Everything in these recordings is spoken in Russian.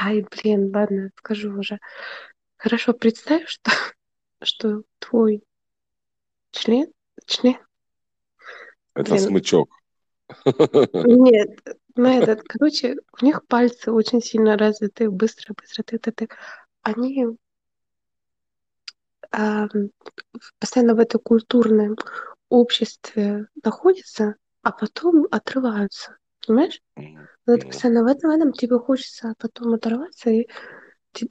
Ай, блин, ладно, скажу уже. Хорошо, представь, что, что твой член, член, Это блин, смычок. нет, ну этот, короче, у них пальцы очень сильно развиты, быстро, быстро, ты, ты, ты. Они а, постоянно в этой культурном обществе находятся, а потом отрываются, понимаешь? Ты Ну, постоянно в этом, в этом тебе хочется потом оторваться, и,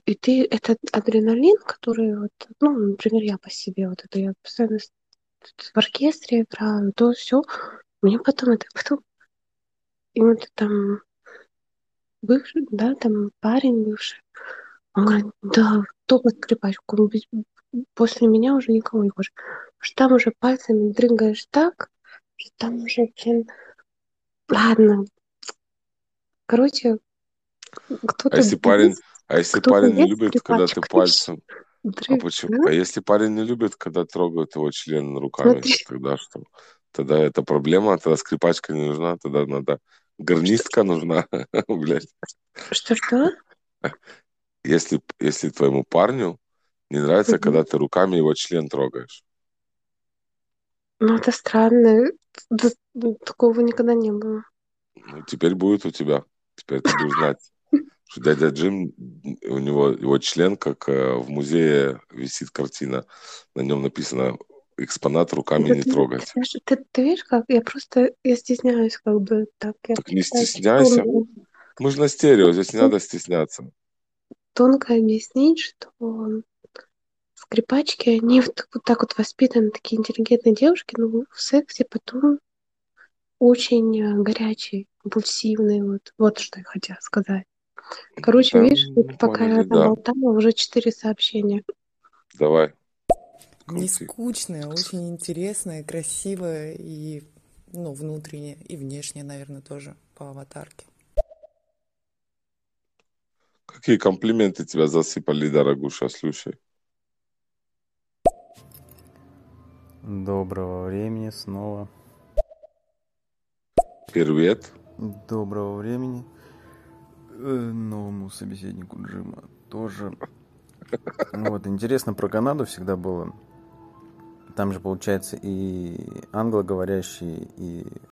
и ты этот адреналин, который вот, ну, например, я по себе, вот это я постоянно в оркестре играю, то все, мне потом это, потом, и вот там бывший, да, там парень бывший, он говорит, да, только скрипачку, без- после меня уже никого не хочешь. Потому что там уже пальцами дрыгаешь так, что там уже, блин, ладно, короче, а кто-то если парень, есть, а если кто-то парень не любит, когда ты пальцем, а дрыг, почему? да? А если парень не любит, когда трогают его член руками, Смотри, тогда что? Тогда это проблема, тогда скрипачка не нужна, тогда надо что, гарнистка нужна, блядь. что? Если, если твоему парню не нравится, когда ты руками его член трогаешь. Ну, это странно. Такого никогда не было. Ну, теперь будет у тебя. Теперь ты будешь знать, что дядя Джим, у него его член, как э, в музее висит картина, на нем написано экспонат руками Да не ты, ты, трогать. знаешь, ты- ты видишь, как я просто я стесняюсь, как бы так я Так не стесняйся. тонко, Мы же на стерео, здесь не надо стесняться. тонко объяснить, что скрипачки, они вот, вот так вот воспитаны, такие интеллигентные девушки, но в сексе потом очень э, горячие, импульсивные. Вот, вот что я хотела сказать. Короче, Да, видишь, вот пока поняли, я там да. болтала, уже четыре сообщения. Давай, Не скучная, очень интересная, красивая и, ну, внутренне и внешне, наверное, тоже по аватарке. Какие комплименты тебя засыпали, дорогуша, слушай. Доброго времени снова. Привет. Доброго времени э, новому собеседнику Джима тоже. Вот, интересно про Канаду всегда было. Там же, получается, и англоговорящие, и